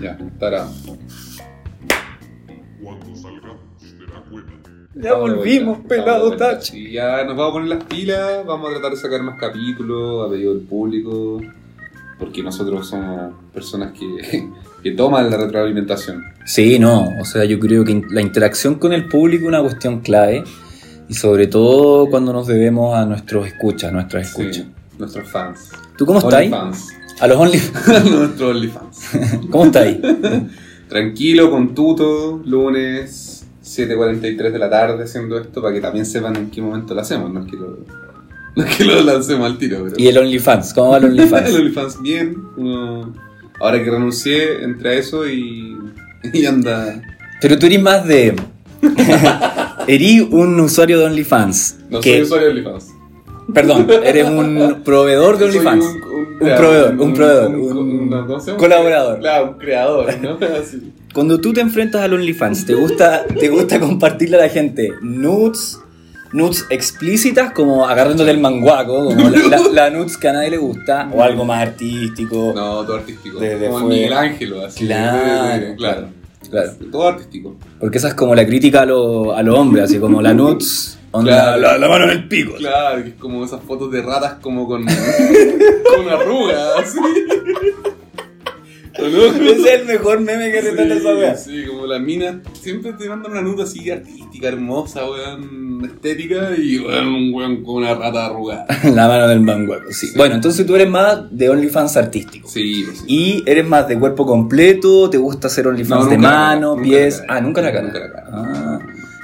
Ya, estará. Cuando salgamos de la cueva. Ya volvimos, pelado Tachi. Y ya nos vamos a poner las pilas, vamos a tratar de sacar más capítulos a pedido del público, porque nosotros somos personas que, que toman la retroalimentación. Sí, no, o sea, yo creo que la interacción con el público es una cuestión clave y sobre todo cuando nos debemos a nuestros escuchas, nuestras escuchas. Sí, nuestros fans. ¿Tú cómo estás? OnlyFans. A los Only... nuestros OnlyFans. ¿Cómo estás? Tranquilo, con tuto, lunes 7.43 de la tarde haciendo esto para que también sepan en qué momento lo hacemos, no es que lo, no es que lo lancemos al tiro. Pero... ¿Y el OnlyFans? ¿Cómo va el el OnlyFans? OnlyFans bien, uno- ahora que renuncié, entré a eso y, y anda... Pero tú eres más de... eres un usuario de OnlyFans. No que- soy usuario de OnlyFans. Perdón, eres un proveedor de OnlyFans. un, Un proveedor, un proveedor, un colaborador. Claro, un creador, ¿no? Así. Cuando tú te enfrentas al OnlyFans, ¿te gusta, ¿te gusta compartirle a la gente nudes, nudes explícitas como agarrándole el manguaco, como la, la, la nudes que a nadie le gusta, o algo más artístico? No, todo artístico. Como. Miguel Ángel, así. Claro, claro. claro. Todo artístico. Porque esa es como la crítica a los a hombres, así como la nudes, onda, Claro. la, la mano en el pico. Claro, que es como esas fotos de ratas como con, con arrugas, así. Es el mejor meme que retrata esa wea. Sí, como las minas siempre te mandan una nota así artística, hermosa, weón, estética, y weón, un weón con una rata arrugada. La mano del manguaco, sí. Sí. Bueno, entonces tú eres más de OnlyFans artístico. Sí, pues sí. Y eres más de cuerpo completo, te gusta hacer OnlyFans No, de mano, pies. ah, nunca la cara. Nunca la cara. Ah.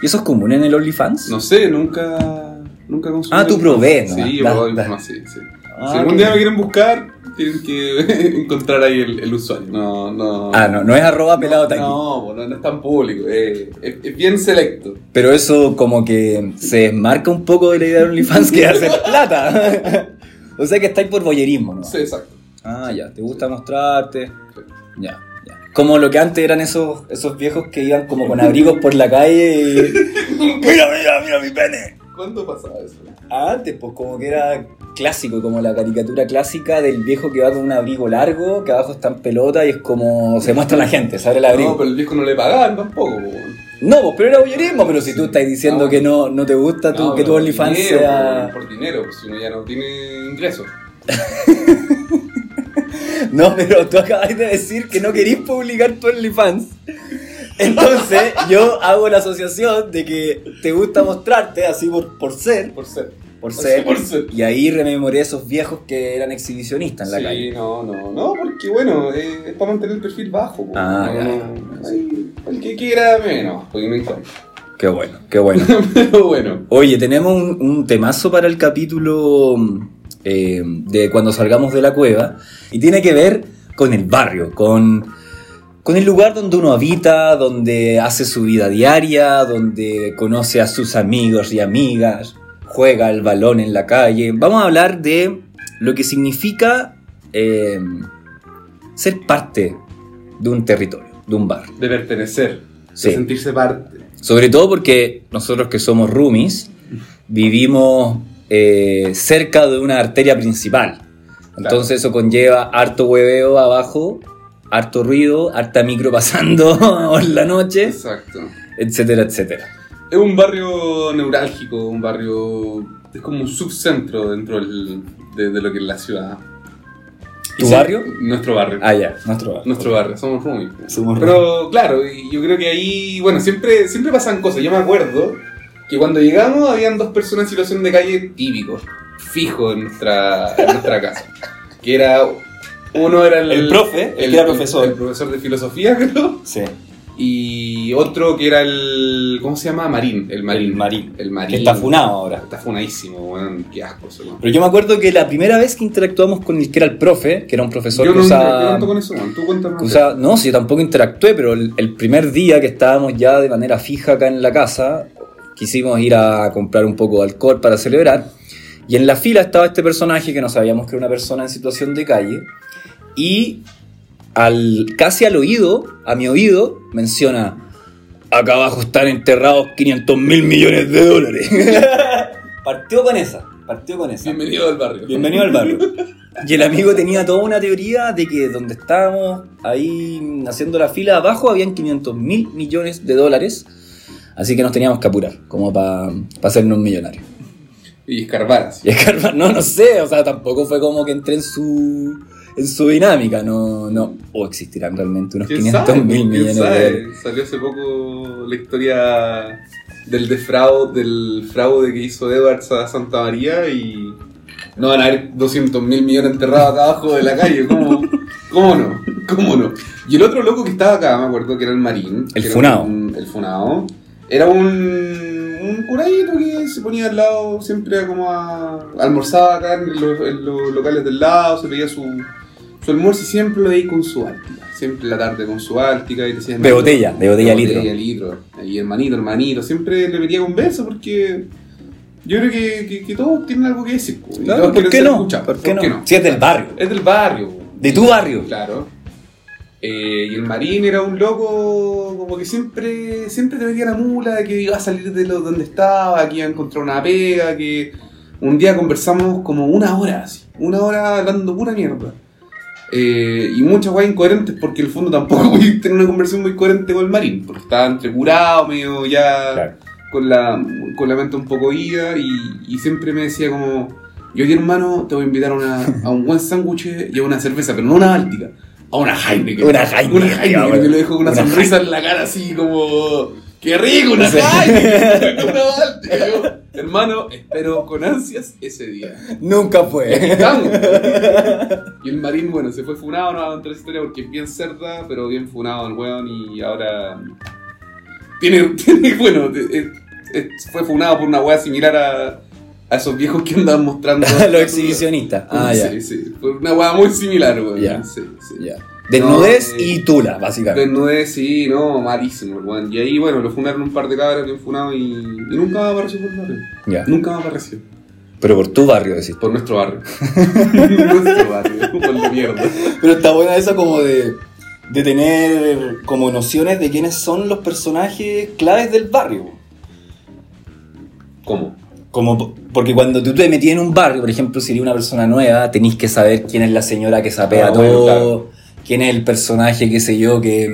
¿Y eso es común en el OnlyFans? No sé, nunca, nunca consumí. Ah, tú provees, ¿no? Sí, yo Da- probé más, sí, sí. Ah, si algún día me quieren buscar, tienen que encontrar ahí el, el usuario. No, no. Ah, no, no es arroba pelado. No, pues no, no es tan público, eh, es, es bien selecto. Pero eso como que se desmarca un poco de la idea de OnlyFans que hace plata. o sea que estáis por boyerismo, ¿no? Sí, exacto. Ah, ya, te gusta mostrarte. Ya. Como lo que antes eran esos, esos viejos que iban como con abrigos por la calle y... ¡Mira, mira, mira mi pene! ¿Cuándo pasaba eso? Antes, pues como que era clásico, como la caricatura clásica del viejo que va con un abrigo largo, que abajo está en pelota y es como se muestra a la gente, se abre el abrigo. No, pero el viejo no le pagaban tampoco. po. No, pues pero era boyerismo, pero si tú estás diciendo No. que no, no te gusta tú, No, que tu OnlyFans sea... Por, por dinero, pues, si uno ya no tiene ingresos. No, pero tú acabas de decir que no querís publicar tu OnlyFans. Entonces yo hago la asociación de que te gusta mostrarte así por, por ser, Por ser. por ser, por ser. y ahí rememoré esos viejos que eran exhibicionistas en la sí, calle. no, no, no, porque bueno, eh, es para mantener el perfil bajo. Ah, no, ya, no, ahí, el que quiera menos, porque me encanta. Qué bueno, qué bueno. Pero bueno, Oye, tenemos un, un temazo para el capítulo eh, de cuando salgamos de la cueva y tiene que ver con el barrio, con, con el lugar donde uno habita, donde hace su vida diaria, donde conoce a sus amigos y amigas, juega el balón en la calle. Vamos a hablar de lo que significa eh, ser parte de un territorio, de un barrio. de pertenecer, Sí. de sentirse parte. Sobre todo porque nosotros que somos roomies vivimos eh, cerca de una arteria principal. Entonces eso conlleva harto hueveo abajo, harto ruido, harta micro pasando en la noche, Exacto. etcétera, etcétera. Es un barrio neurálgico, un barrio. Es como un subcentro dentro del- de, de lo que es la ciudad. ¿Tu sí, barrio? Nuestro barrio. Ah, ya, nuestro barrio. Nuestro barrio, somos roomies. Somos Pero claro, yo creo que ahí, bueno, siempre, siempre pasan cosas. Yo me acuerdo que cuando llegamos habían dos personas en situación de calle típicos, fijos en nuestra, en nuestra casa. Que era, uno era el... El profe, el que era profesor. El, profesor de filosofía, creo. Sí. Y otro que era el, ¿cómo se llama? Marín, el Marín. El Marín. El Marín. Que está funado ahora. Está funadísimo, weón, qué asco weón. Pero yo me acuerdo que la primera vez que interactuamos con el que era el profe, que era un profesor Yo que no usaba... con eso, weón. Tú cuéntame. Que usaba- no, si yo tampoco interactué, pero el, el primer día que estábamos ya de manera fija acá en la casa, quisimos ir a comprar un poco de alcohol para celebrar. Y en la fila estaba este personaje que no sabíamos que era una persona en situación de calle. Y al, casi al oído, a mi oído, menciona: Acá abajo están enterrados 500 mil millones de dólares. partió con esa, partió con esa. Bienvenido al barrio. Bienvenido al barrio. Y el amigo tenía toda una teoría de que donde estábamos ahí haciendo la fila abajo habían 500 mil millones de dólares. Así que nos teníamos que apurar, como para hacernos millonarios. Y escarbar. Y escarbar, no, no sé, o sea, tampoco fue como que entré en su, en su dinámica, no, no. O existirán realmente unos ¿Quién 500 sabe? mil ¿Quién millones de sabe? dólares. Salió hace poco la historia del defraude, del fraude que hizo Edwards a Santa María y no van a haber 200 mil millones enterrados acá abajo de la calle. ¿Cómo, cómo no? ¿Cómo no? Y el otro loco que estaba acá, me acuerdo que era el Marín. El funao. un- el Funao. Era un, un curadito que se ponía al lado siempre como a... Almorzaba acá en los, en los locales del lado, se veía su, su almuerzo y siempre lo veía con su áltica. Siempre la tarde con su áltica y decía... De botella, de botella litro. botella litro. Y hermanito, hermanito. Siempre le metía con beso porque... Yo creo que, que, que todos tienen algo que decir. Claro, ¿por qué no? escuchados. ¿Por qué no? Si es del barrio. Es del barrio. De tu barrio. Claro. Eh, y el Marín era un loco como que siempre siempre te metía la mula, que iba a salir de lo, donde estaba, que iba a encontrar una pega, que un día conversamos como una hora, así, una hora hablando pura mierda. Eh, y muchas weas incoherentes porque en el fondo tampoco voy a tener una conversación muy coherente con el Marín, porque estaba entre curado, medio ya Claro. con, la, con la mente un poco ida y, y siempre me decía como, yo hermano te voy a invitar a, una, a un buen sándwich y a una cerveza, pero no una báltica, a una Heineken. Una Heineken, Una Heineken, que lo dejo con una, Una sonrisa en la cara así como, ¡qué rico, una. Heineken! una hermano, espero con ansias ese día. Nunca Y fue. estamos. Y el marín, bueno, se fue funado, no va a la historia porque es bien cerda, pero bien funado el weón y ahora. Tiene, tiene bueno, fue funado por una weá similar a, a esos viejos que andaban mostrando. Los exhibicionistas. Ah, ya. Sí, sí, fue una weá muy similar, weón. Ya. Sí, sí. ya. Desnudez No, eh, y tula, básicamente. Desnudez, sí, no, malísimo, weón. Y ahí, bueno, lo funaron un par de cabras bien funados y, y nunca más apareció por el barrio. Ya. Nunca más apareció. Pero por tu barrio, decís. Por nuestro barrio. nuestro barrio, por la mierda. Pero está buena eso como de, de tener como nociones de quiénes son los personajes claves del barrio. ¿Cómo? Como, po- porque cuando tú te metías en un barrio, por ejemplo, si eres una persona nueva, tenés que saber quién es la señora que sapea Ah, bueno, todo, claro. quién es el personaje, qué sé yo, que,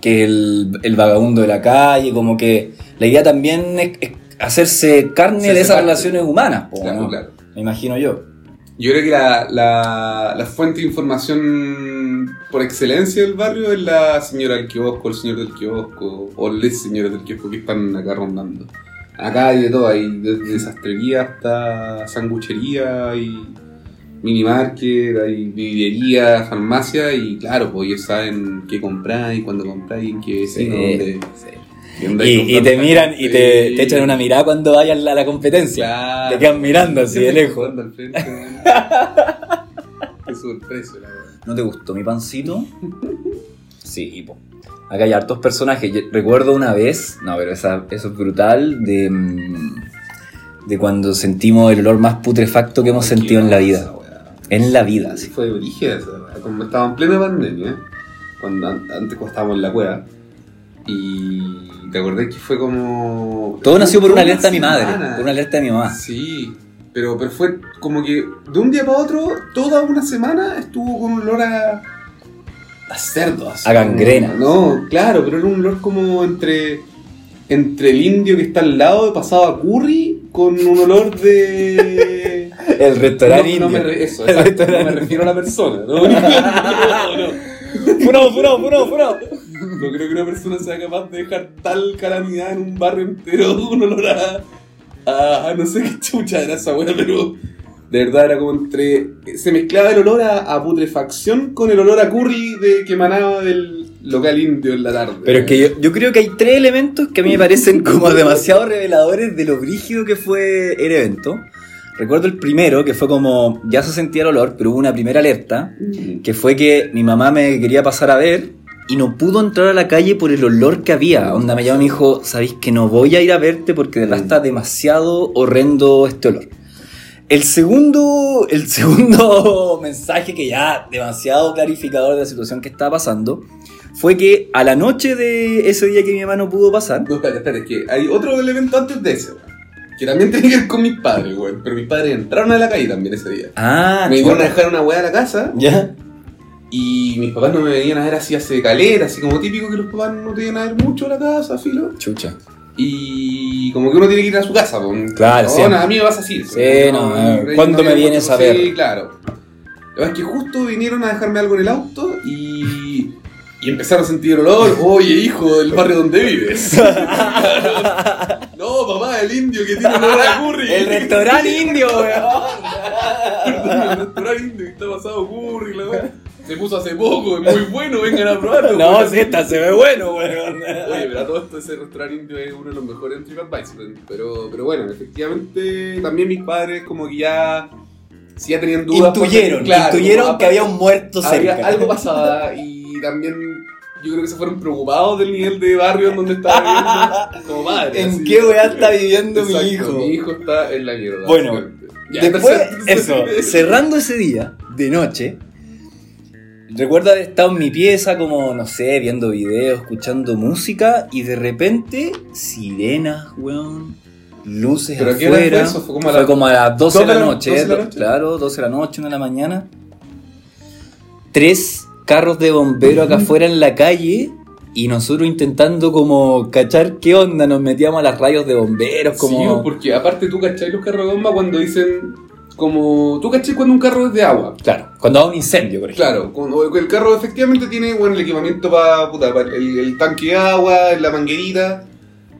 que el, el vagabundo de la calle, como que la idea también es, es hacerse carne Hacerse de esas parte. relaciones humanas, po, Claro, ¿no? claro. me imagino yo. Yo creo que la, la, la fuente de información por excelencia del barrio es la señora del kiosco, el señor del kiosco, o les señores del kiosco que están acá rondando. Acá hay de todo, hay desde sastrería hasta sanguchería, y mini market, hay vidriería, farmacia, y claro, pues ellos saben qué comprar y cuándo comprar y en qué vecino, dónde- y dónde hay Y, y te miran y te, Sí. te echan una mirada cuando vayas a la competencia. Claro. Te quedan mirando así de lejos. al frente. Qué sorpresa, la verdad. ¿No te gustó mi pancito? Sí, po. Acá hay hartos personajes. Yo recuerdo una vez, no, pero esa- eso es brutal, de, mm, de cuando sentimos el olor más putrefacto que hemos sentido en la vida. En la vida, sí. Fue esa weá. Como estaba en plena pandemia, cuando an- antes cuando estábamos en la cueva. Y te acordás que fue como. Todo nació por una alerta de mi madre, por una alerta de mi mamá. Sí, pero, pero fue como que de un día para otro, toda una semana estuvo con un olor a. a cerdo. así A gangrena. como- No, claro, pero era un olor como entre. entre el indio que está al lado, pasado a curry, con un olor de. El restaurante no, no indio. eso, El exacto, no me restaurante refiero a la persona. No, no, no, no. Furado, furado, furado, furado. No creo que una persona sea capaz de dejar tal calamidad en un barrio entero con olor a, a, a no sé qué chucha era esa weá, pero de verdad era como entre. Se mezclaba el olor a, a putrefacción con el olor a curry de, que emanaba del local indio en la tarde. Pero es que yo, yo creo que hay tres elementos que a mí me parecen como demasiado reveladores de lo brígido que fue el evento. Recuerdo el primero, que fue como, ya se sentía el olor, pero hubo una primera alerta, Mm. que fue que mi mamá me quería pasar a ver y no pudo entrar a la calle por el olor que había. Onda me llamó y me dijo, sabéis que no voy a ir a verte porque de verdad está demasiado horrendo este olor. El segundo, el segundo mensaje que ya demasiado clarificador de la situación que estaba pasando fue que a la noche de ese día que mi mamá no pudo pasar, No, espérate, espérate, es que hay otro elemento antes de ese, weón. que también tenía que ver con mis padres, weón. Pero mis padres entraron a la calle también ese día. Ah, me iban a dejar una weá a la casa ¿Ya? y mis papás no me venían a ver así hace calera, así como típico que los papás no te vienen a ver mucho a la casa, filo. Chucha. Y como que uno tiene que ir a su casa. Claro, no, no, a mí me pasa así. Sí, no, eh, ¿cuándo me vienes a ver? Sí, claro. Lo es que justo vinieron a dejarme algo en el auto y, y empezaron a sentir el olor. Oye, hijo, del barrio donde vives. no, papá, el indio que tiene olor a curry. El restaurante indio, weón. el restaurante indio que está pasado curry, la wea. Se puso hace poco, es muy bueno, vengan a probarlo. No, sí, esta se ve bueno, weón. Oye, pero a todo esto ese restaurante indio es uno de los mejores en TripAdvisor. Pero, pero bueno, efectivamente también mis padres como que ya, si ya tenían dudas. Intuyeron, porque, claro, intuyeron que había un muerto había- cerca. algo pasaba y también yo creo que se fueron preocupados del nivel de barrio en donde estaba viviendo como madre. ¿En así. qué weá está viviendo mi Exacto, hijo? Mi hijo está en la mierda. Bueno. Ya, Después, eso, cerrando ese día, de noche, recuerdo haber estado en mi pieza como, no sé, viendo videos, escuchando música, y de repente, sirenas, weón, luces ¿Pero a qué hora afuera. fue eso? Fue como a las- a las 12 de la noche, 12 de la do- noche. claro, 12 de la noche, 1 de la mañana. Tres carros de bombero acá afuera en la calle. Y nosotros intentando como cachar qué onda, nos metíamos a las rayos de bomberos, como... Sí, porque aparte tú cachai los carros de bomba cuando dicen como... Tú cachai cuando un carro es de agua. Claro, cuando va un incendio, por ejemplo. Claro, cuando el carro efectivamente tiene bueno, el equipamiento para el, el tanque de agua, la manguerita.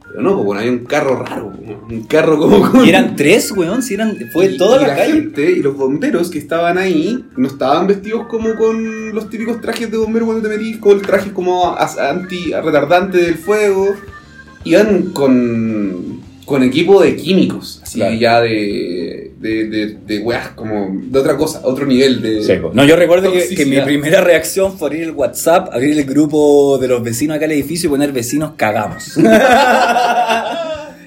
Pero no, pues bueno, hay un carro raro, un carro como con... Y eran tres, weón, si eran, fue y- toda y la, calle. gente y los bomberos que estaban ahí no estaban vestidos como con los típicos trajes de bombero cuando te metís, con el traje como as- anti retardante del fuego. Iban con, con equipo de químicos, así Claro. ya de, de, de, de weas, como de otra cosa, otro nivel de... No, yo recuerdo que, que mi primera reacción fue abrir el WhatsApp, abrir el grupo de los vecinos acá al edificio y poner vecinos cagamos.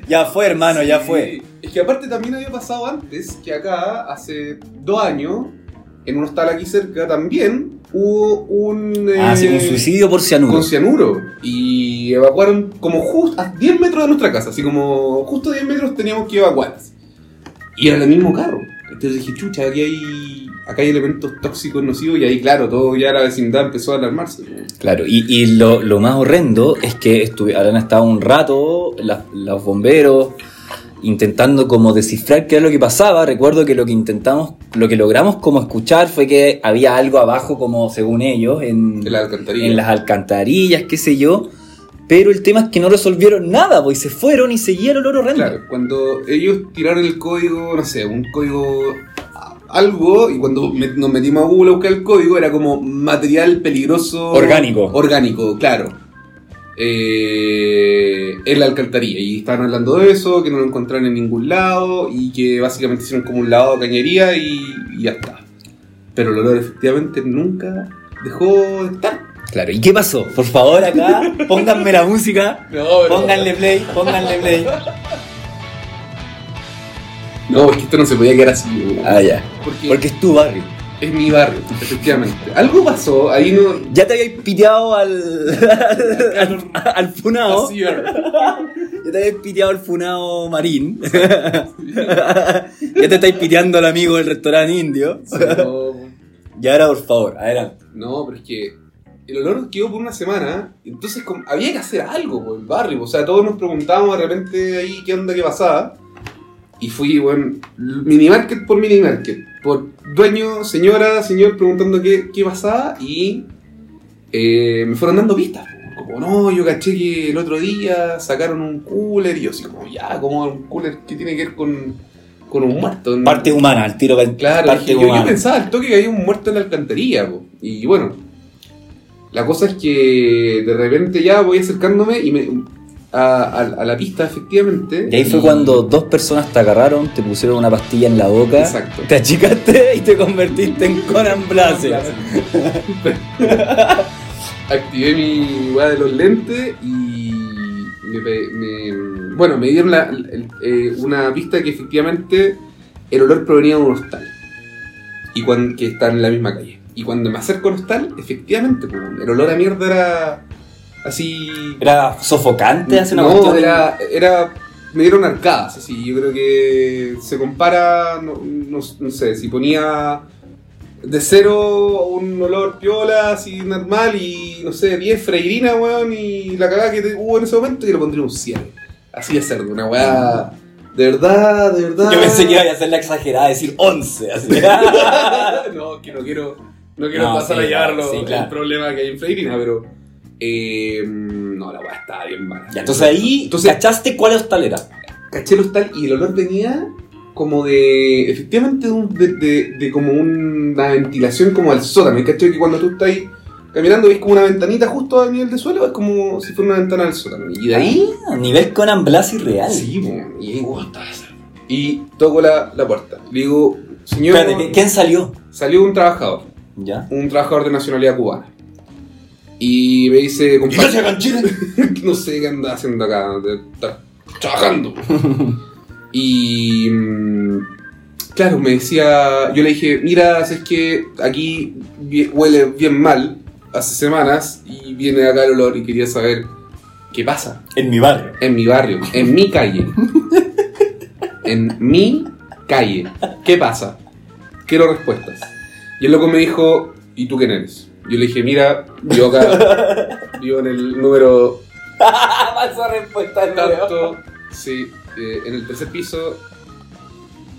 ya fue, hermano, ya fue. Es que aparte también había pasado antes que acá, hace dos años, en un hostal aquí cerca también, hubo un. Ah, sí, un eh, suicidio por cianuro. Con cianuro. Y evacuaron como justo a 10 metros de nuestra casa. Así como justo a 10 metros teníamos que evacuar. Y era el mismo carro. Entonces dije, chucha, aquí hay. Acá hay elementos tóxicos nocivos. Y ahí, claro, todo ya la vecindad empezó a alarmarse. Claro, y, y lo, lo más horrendo es que habrán estado un rato los bomberos intentando como descifrar qué era lo que pasaba. Recuerdo que lo que intentamos, lo que logramos como escuchar fue que había algo abajo como según ellos en, En la alcantarilla. en las alcantarillas, qué sé yo. Pero el tema es que no resolvieron nada, pues se fueron y seguía el olor horrendo. Claro, cuando ellos tiraron el código, no sé, un código algo, y cuando me- nos metimos a Google a buscar el código, era como material peligroso. Orgánico. Orgánico, claro. Eh, en la alcantarilla. Y estaban hablando de eso, que no lo encontraron en ningún lado, y que básicamente hicieron como un lavado de cañería y, y ya está. Pero el olor efectivamente nunca dejó de estar. Claro, ¿y qué pasó? Por favor, acá, pónganme la música, pónganle play, pónganle play. No, es que esto no se podía quedar así. Ah, ya. Porque es tu barrio. Es mi barrio, efectivamente. Algo pasó, ahí no. Ya te habías piteado al. al, al funao. Así era. Ya te habías piteado al funao marín. ya te estáis piteando al amigo del restaurante indio. No, Y ahora, por favor, adelante. no, pero es que el olor quedó por una semana, entonces como- había que hacer algo por el barrio. O sea, todos nos preguntábamos de repente ahí qué onda, qué pasaba. Y fui, bueno, minimarket por minimarket, por dueño, señora, señor, preguntando qué, qué pasaba y eh, me fueron dando pistas. Como, no, yo caché que el otro día sacaron un cooler y yo así como, ya, como un cooler que tiene que ver con, con un muerto. Parte humana, al tiro. Claro, parte dije, yo, pensaba al toque que había un muerto en la alcantarilla, po. y bueno, la cosa es que de repente ya voy acercándome y me, a, a- a la pista, efectivamente. Y ahí fue cuando dos personas te agarraron, te pusieron una pastilla en la boca, Exacto. te achicaste y te convertiste en Conan Blase. Activé mi weá de los lentes y me, bueno, me dieron la- el- eh, una pista que efectivamente el olor provenía de un hostal y cuan- que está en la misma calle. Y cuando me acerco al hostal, efectivamente, pues, el olor a mierda era así Era sofocante hace una no, era, era me dieron arcadas, así. Yo creo que se compara, no, no- no sé, si ponía de cero un olor piola, así normal, y no sé, 10 freirina, weón, y la cagada que hubo en ese momento, yo le pondría un 7. Así de cerdo, una weá. De verdad, de verdad. Yo pensé que iba a hacer la exagerada, decir 11. Así. no, que no quiero, no quiero No, pasar sí, a llevarlo sí, claro. el problema que hay en freirina, pero. Eh, no, la weá estaba bien mala. Ya, entonces ahí Entonces- cachaste cuál hostal era. caché el hostal y el olor venía como de. Efectivamente, de, un- de, de- como una ventilación como al sótano. ¿Y caché que cuando tú estás ahí caminando ves como una ventanita justo a nivel de suelo? Es como si fuera una ventana del sótano. Y de ahí. Ah, nivel Conan Blasi real. Sí, po, y esa. Y toco la, la puerta. Le digo, señor. Espérate, ¿qui- ¿quién salió? Salió un trabajador, ¿Ya? un trabajador de nacionalidad cubana. Y me dice, compadre, Chile? no sé qué anda haciendo acá, estar trabajando. y mm, claro, me decía, yo le dije, mira, es que aquí huele bien mal hace semanas y viene acá el olor y quería saber qué pasa En mi barrio. en mi barrio, en mi calle. En mi calle. ¿Qué pasa? Quiero respuestas. Y el loco me dijo, ¿y tú quién eres? Yo le dije, mira, yo acá vivo en el número Pasó respuesta tanto, sí, eh, en el tercer piso,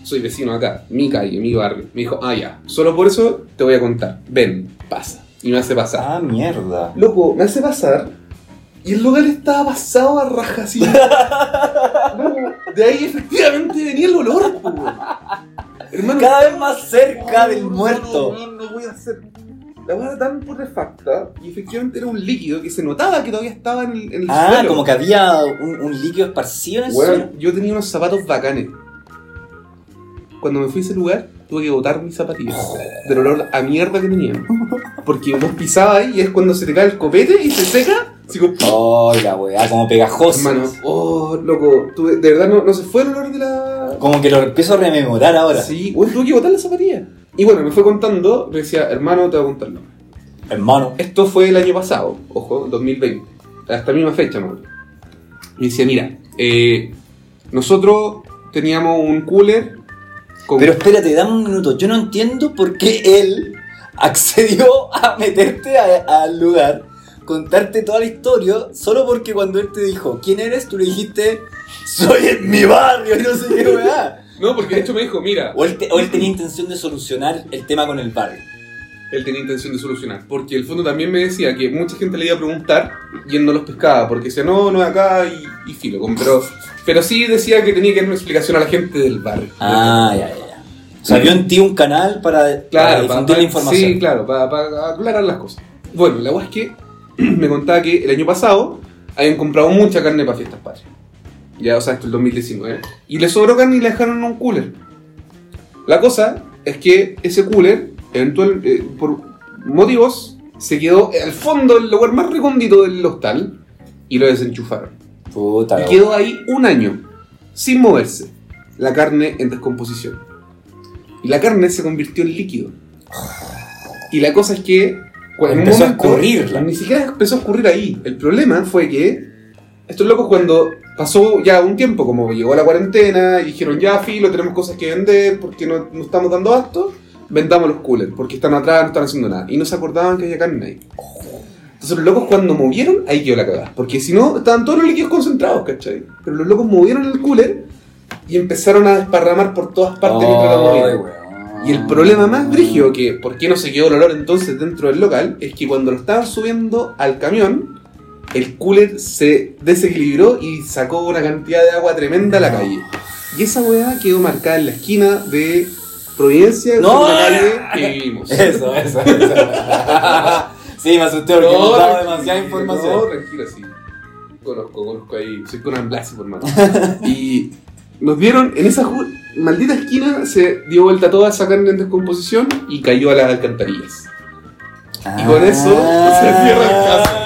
soy vecino acá, mi calle, mi barrio. Me dijo, ah, ya, solo por eso te voy a contar. Ven, pasa. Y me hace pasar. Ah, mierda. Loco, me hace pasar y el lugar estaba pasado a raja así. Loco, de ahí efectivamente venía el olor. Hermano, Cada vez más cerca no, del no, muerto. No, no, no voy a hacer. La era tan putrefacta y efectivamente era un líquido que se notaba que todavía estaba en el, en el Ah, suelo. como que había un, un líquido esparcido en el Weón, suelo. yo tenía unos zapatos bacanes. Cuando me fui a ese lugar, tuve que botar mis zapatillas. Del olor a mierda que tenían. Porque vos pisabas ahí y es cuando se te cae el copete y se seca. Así como, Oh, la weá, como pegajoso. Hermano, oh, loco, tuve- de verdad no, no se fue el olor de la. Como que lo empiezo a rememorar ahora. Sí, bueno, tuve que botar las zapatillas. Y bueno, me fue contando, me decía, hermano, te voy a contarlo. Hermano. Esto fue el año pasado, ojo, 2020, hasta la misma fecha, ¿no? Me decía, mira, eh, nosotros teníamos un cooler con. Pero espérate, dame un minuto. Yo no entiendo por qué él accedió a meterte al lugar, contarte toda la historia, solo porque cuando él te dijo, ¿quién eres? Tú le dijiste, soy en mi barrio y no sé qué weá. No, porque de hecho me dijo, mira, O él, te- o él tenía intención de solucionar el tema con el barrio. él tenía intención de solucionar. Porque el fondo también me decía que mucha gente le iba a preguntar y él no los pescaba. Porque decía, no, no es acá y, y filo. Pero, pero sí decía que tenía que dar una explicación a la gente del barrio. Ah, ya, ya, ya. O sea, vio en ti un canal para, para Claro, difundir pa- la información. Sí, claro, para aclarar las cosas. Bueno, la weá es que me contaba que el año pasado habían comprado mucha carne para fiestas patrias. Ya, o sea, esto es el 2019. Y le sobró carne y la dejaron en un cooler. La cosa es que ese cooler, eventual, eh, por motivos, se quedó al fondo del lugar más recóndito del hostal y lo desenchufaron. Puta, Y quedó ahí un año, sin moverse, la carne en descomposición. Y la carne se convirtió en líquido. Y la cosa es que... cu- en un Empezó a escurrirla. Ni siquiera empezó a escurrir ahí. El problema fue que estos locos cuando pasó ya un tiempo, como llegó la cuarentena, y dijeron ya, filo, tenemos cosas que vender porque no, no estamos dando abasto, vendamos los coolers, porque están atrás, no están haciendo nada. Y no se acordaban que había carne ahí. Entonces los locos cuando movieron, ahí quedó la cagada. Porque si no, estaban todos los líquidos concentrados, ¿cachai? Pero los locos movieron el cooler y empezaron a desparramar por todas partes mientras. Y el problema más brígido, que por qué no se quedó el olor entonces dentro del local, es que cuando lo estaban subiendo al camión, el cooler se desequilibró y sacó una cantidad de agua tremenda a la calle. Y esa weá quedó marcada en la esquina de Providencia, No, una calle no, que vivimos. Eso, eso, eso. sí, me asusté porque dado tranquilo, demasiada No, información. tranquilo, sí. Conozco, conozco ahí. Soy Conan Blasi, por mano. y nos dieron, en esa maldita esquina, se dio vuelta toda esa carne en descomposición y cayó a las alcantarillas. Y con eso se cierra el caso.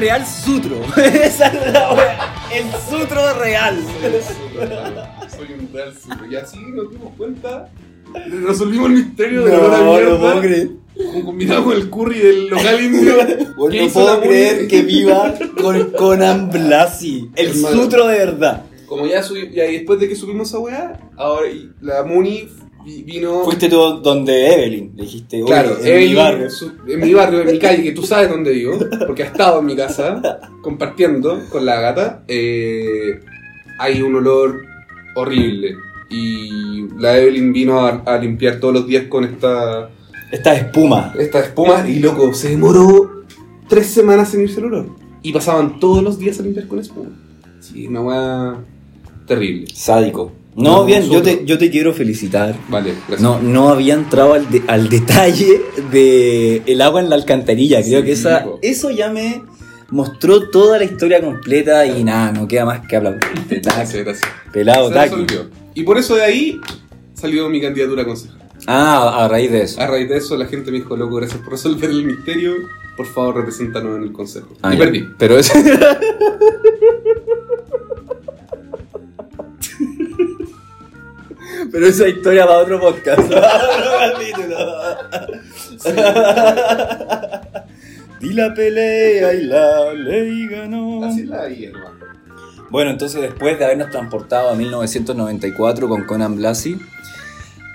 Real sutro. Esa es la wea. El sutro real. Soy un real suyo. Y así nos dimos cuenta Resolvimos el misterio de la no mierda. puedo creer. Con- Combinado con el curry del local indio. Bueno, ¿Qué no puedo creer que viva con Conan Blasi. El Hermano. sutro de verdad. Como ya ya y después de que subimos esa weá, ahora y la Muni vino. Fuiste tú donde Evelyn. Le dijiste, Claro, en Evelyn, mi barrio. su- en mi barrio, en mi calle, que tú sabes dónde vivo, porque ha estado en mi casa compartiendo con la gata. eh, hay un olor horrible. Y la Evelyn vino a, a limpiar todos los días con esta, Esta espuma. esta espuma y loco, se demoró tres semanas en irse el olor. Y pasaban todos los días a limpiar con espuma. Sí, una weá terrible. Sádico. No, bien, yo te, yo te quiero felicitar. Vale, gracias. No, no había entrado al, de- al detalle de el agua en la alcantarilla. Creo Sí, que esa, eso ya me mostró toda la historia completa y nada, no queda más que hablar. Gracias, gracias. Pelado, taqui. Y por eso de ahí salió mi candidatura a concejal. Ah, a raíz de eso. A raíz de eso la gente me dijo, loco, gracias por resolver el misterio, por favor represéntanos en el consejo. Ah, y ya. perdí. Pero es. Pero esa historia va a otro podcast. Di la pelea y la ley ganó. Así la vida, hermano. Bueno, entonces después de habernos transportado a 1994 con Conan Blasi,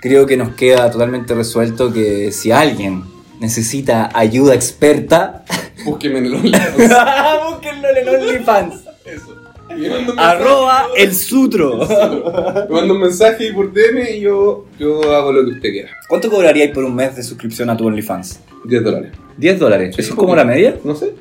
creo que nos queda totalmente resuelto que si alguien necesita ayuda experta, Búsqueme en el OnlyFans. búsquenlo en el OnlyFans. Arroba el sutro. Me manda un mensaje por DM y yo, yo hago lo que usted quiera. ¿Cuánto cobraríais por un mes de suscripción a tu OnlyFans? 10 dólares. 10 dólares. Sí, ¿Eso es como la media? No sé,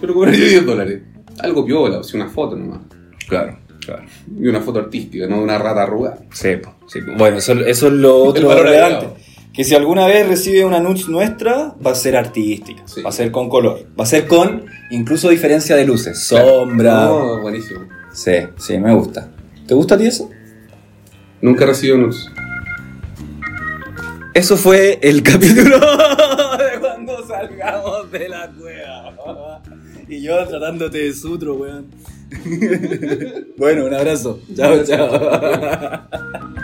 pero cobraría 10 dólares. Algo piola, o sea, una foto nomás. Claro, claro. Y una foto artística, no de una rata arrugada. Sí, sí. Bueno, eso, eso es lo otro relevante. Que si alguna vez recibe una nudes nuestra, va a ser artística, Sí. va a ser con color, va a ser con incluso diferencia de luces, sombra. No, buenísimo. Sí, sí, me gusta. ¿Te gusta a ti eso? Nunca recibido nudes. Eso fue el capítulo de cuando salgamos de la cueva. Y yo tratándote de sutro, weón. bueno, un abrazo. Chao, chao.